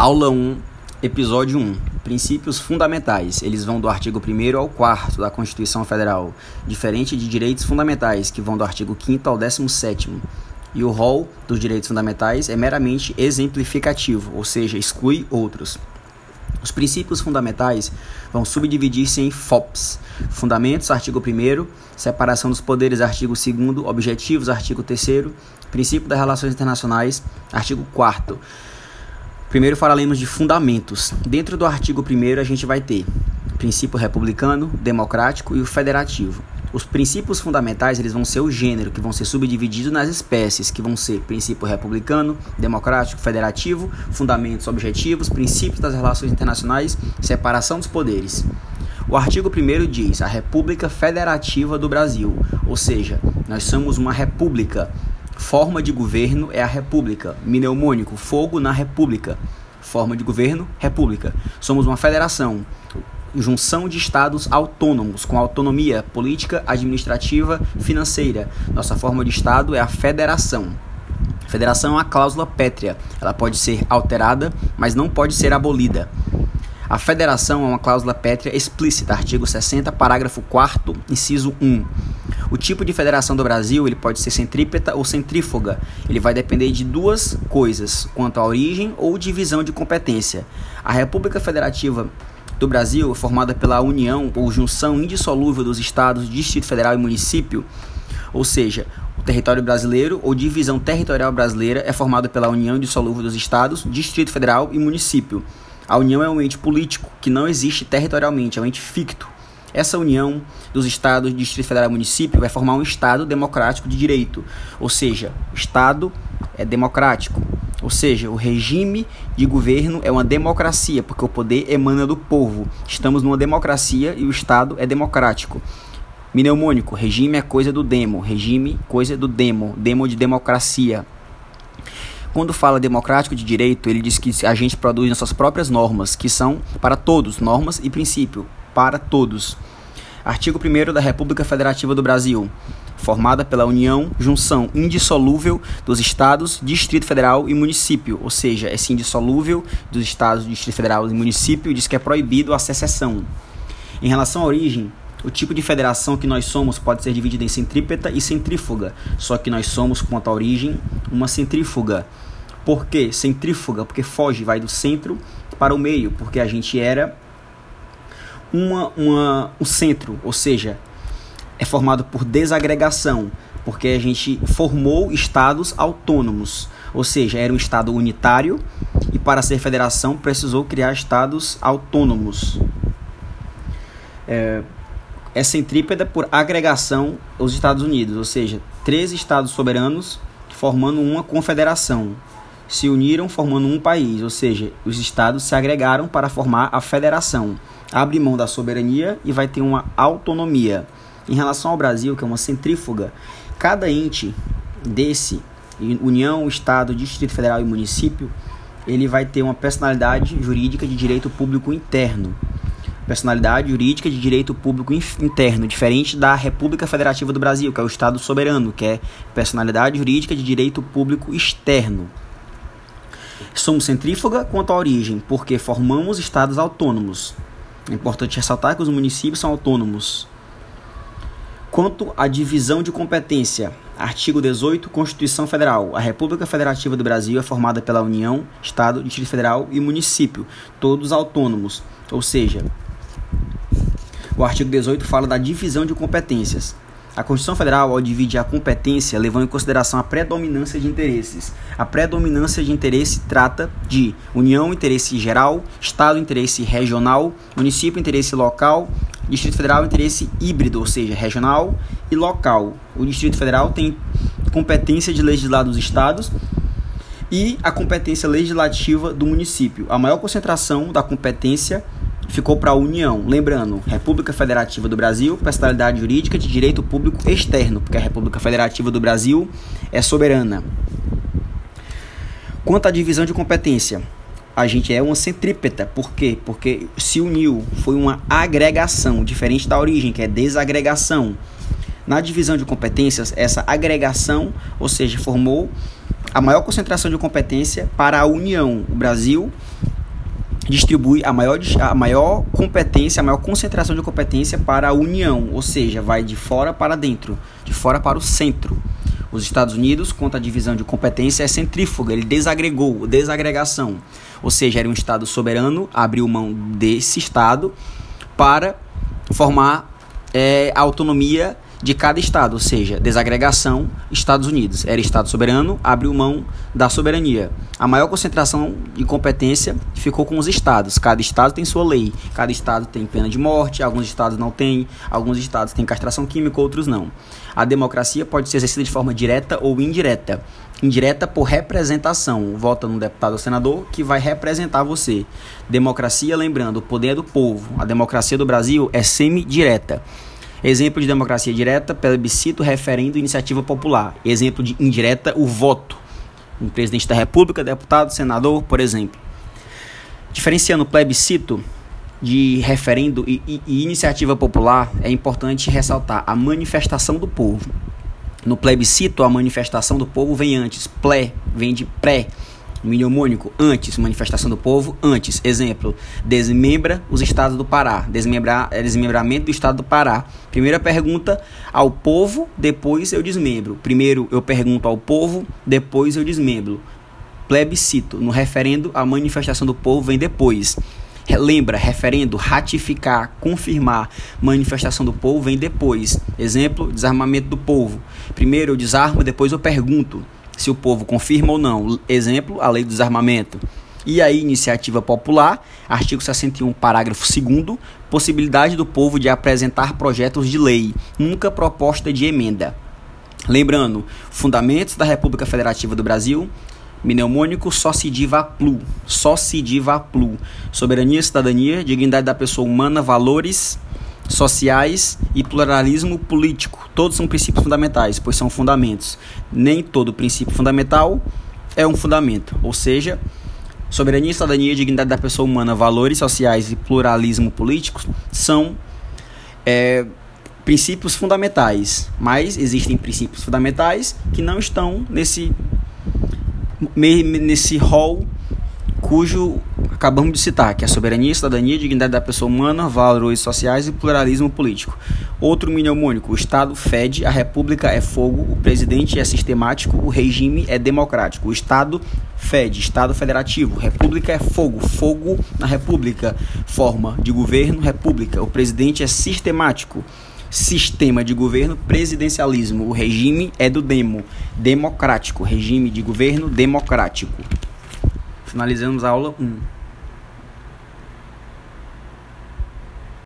Aula 1, episódio 1. Princípios fundamentais. Eles vão do artigo 1 ao 4 da Constituição Federal, diferente de direitos fundamentais, que vão do artigo 5 ao 17. E o rol dos direitos fundamentais é meramente exemplificativo, ou seja, exclui outros. Os princípios fundamentais vão subdividir-se em FOPs. Fundamentos, artigo 1 separação dos poderes, artigo 2 objetivos, artigo 3 princípio das relações internacionais, artigo 4 Primeiro falaremos de fundamentos. Dentro do artigo 1 a gente vai ter princípio republicano, democrático e o federativo. Os princípios fundamentais eles vão ser o gênero, que vão ser subdivididos nas espécies, que vão ser princípio republicano, democrático, federativo, fundamentos objetivos, princípios das relações internacionais, separação dos poderes. O artigo 1 diz a República Federativa do Brasil, ou seja, nós somos uma república Forma de governo é a república. Mnemônico, fogo na república. Forma de governo, república. Somos uma federação, junção de estados autônomos, com autonomia política, administrativa, financeira. Nossa forma de estado é a federação. Federação é uma cláusula pétrea. Ela pode ser alterada, mas não pode ser abolida. A federação é uma cláusula pétrea explícita, artigo 60, parágrafo 4 inciso 1. O tipo de federação do Brasil ele pode ser centrípeta ou centrífuga. Ele vai depender de duas coisas, quanto à origem ou divisão de competência. A República Federativa do Brasil, formada pela união ou junção indissolúvel dos estados, Distrito Federal e município, ou seja, o território brasileiro ou divisão territorial brasileira é formada pela união indissolúvel dos estados, Distrito Federal e município. A união é um ente político que não existe territorialmente, é um ente ficto. Essa união dos estados, Distrito Federal e município vai formar um Estado democrático de direito, ou seja, o Estado é democrático, ou seja, o regime de governo é uma democracia, porque o poder emana do povo. Estamos numa democracia e o Estado é democrático. Mnemônico, regime é coisa do demo, regime, coisa do demo, demo de democracia. Quando fala democrático de direito, ele diz que a gente produz nossas próprias normas, que são para todos, normas e princípio, para todos. Artigo 1 da República Federativa do Brasil. Formada pela união, junção indissolúvel dos estados, Distrito Federal e município, ou seja, é sim indissolúvel dos estados, Distrito Federal e município, diz que é proibido a secessão. Em relação à origem, o tipo de federação que nós somos pode ser dividido em centrípeta e centrífuga, só que nós somos, quanto à origem, uma centrífuga. Por que centrífuga? Porque foge, vai do centro para o meio, porque a gente era uma, uma, um centro, ou seja, é formado por desagregação, porque a gente formou estados autônomos, ou seja, era um estado unitário e para ser federação precisou criar estados autônomos. É, é centrípeda por agregação os Estados Unidos, ou seja, três estados soberanos formando uma confederação. Se uniram formando um país, ou seja, os estados se agregaram para formar a federação abre mão da soberania e vai ter uma autonomia. Em relação ao Brasil, que é uma centrífuga, cada ente desse, União, Estado, Distrito Federal e município, ele vai ter uma personalidade jurídica de direito público interno. Personalidade jurídica de direito público interno, diferente da República Federativa do Brasil, que é o Estado soberano, que é personalidade jurídica de direito público externo. Somos centrífuga quanto à origem, porque formamos estados autônomos. É importante ressaltar que os municípios são autônomos. Quanto à divisão de competência, artigo 18, Constituição Federal. A República Federativa do Brasil é formada pela União, Estado, Distrito Federal e município, todos autônomos. Ou seja, o artigo 18 fala da divisão de competências. A Constituição Federal, ao dividir a competência, levou em consideração a predominância de interesses. A predominância de interesse trata de União, interesse geral, Estado, interesse regional, município, interesse local, Distrito Federal, interesse híbrido, ou seja, regional e local. O Distrito Federal tem competência de legislar dos estados e a competência legislativa do município. A maior concentração da competência ficou para a União. Lembrando, República Federativa do Brasil, personalidade jurídica de direito público externo, porque a República Federativa do Brasil é soberana. Quanto à divisão de competência, a gente é uma centrípeta. Por quê? Porque se uniu, foi uma agregação, diferente da origem, que é desagregação. Na divisão de competências, essa agregação, ou seja, formou a maior concentração de competência para a União. O Brasil distribui a maior, a maior competência, a maior concentração de competência para a União, ou seja, vai de fora para dentro, de fora para o centro. Os Estados Unidos, quanto à divisão de competência, é centrífuga, ele desagregou, desagregação. Ou seja, era um Estado soberano, abriu mão desse Estado para formar é, a autonomia de cada estado, ou seja, desagregação, Estados Unidos. Era Estado soberano, abriu mão da soberania. A maior concentração de competência ficou com os estados. Cada estado tem sua lei. Cada estado tem pena de morte, alguns estados não têm, alguns estados têm castração química, outros não. A democracia pode ser exercida de forma direta ou indireta. Indireta por representação. Vota num deputado ou senador que vai representar você. Democracia, lembrando, o poder é do povo. A democracia do Brasil é semi-direta. Exemplo de democracia direta, plebiscito, referendo, iniciativa popular. Exemplo de indireta, o voto. Um presidente da república, deputado, senador, por exemplo. Diferenciando plebiscito de referendo e, e, e iniciativa popular, é importante ressaltar a manifestação do povo. No plebiscito, a manifestação do povo vem antes. Plé vem de pré mnemônico antes, manifestação do povo antes. Exemplo, desmembra os estados do Pará. Desmembrar, é desmembramento do estado do Pará. Primeira pergunta ao povo, depois eu desmembro. Primeiro eu pergunto ao povo, depois eu desmembro. Plebiscito. No referendo, a manifestação do povo vem depois. Lembra, referendo, ratificar, confirmar, manifestação do povo vem depois. Exemplo, desarmamento do povo. Primeiro eu desarmo, depois eu pergunto se o povo confirma ou não. Exemplo, a lei do desarmamento. E a iniciativa popular, artigo 61, parágrafo 2 possibilidade do povo de apresentar projetos de lei, nunca proposta de emenda. Lembrando, fundamentos da República Federativa do Brasil, mnemônico só se diva plu, só se diva plu, soberania, cidadania, dignidade da pessoa humana, valores, sociais e pluralismo político. Todos são princípios fundamentais, pois são fundamentos. Nem todo princípio fundamental é um fundamento, ou seja, soberania, cidadania, dignidade da pessoa humana, valores sociais e pluralismo político são é, princípios fundamentais, mas existem princípios fundamentais que não estão nesse nesse rol cujo acabamos de citar, que é a soberania, cidadania, dignidade da pessoa humana, valores sociais e pluralismo político. Outro mnemônico, o Estado fede, a República é fogo, o presidente é sistemático, o regime é democrático. O Estado fede, Estado federativo, República é fogo, fogo na República, forma de governo, República. O presidente é sistemático, sistema de governo, presidencialismo. O regime é do demo, democrático, regime de governo democrático. Finalizamos a aula 1.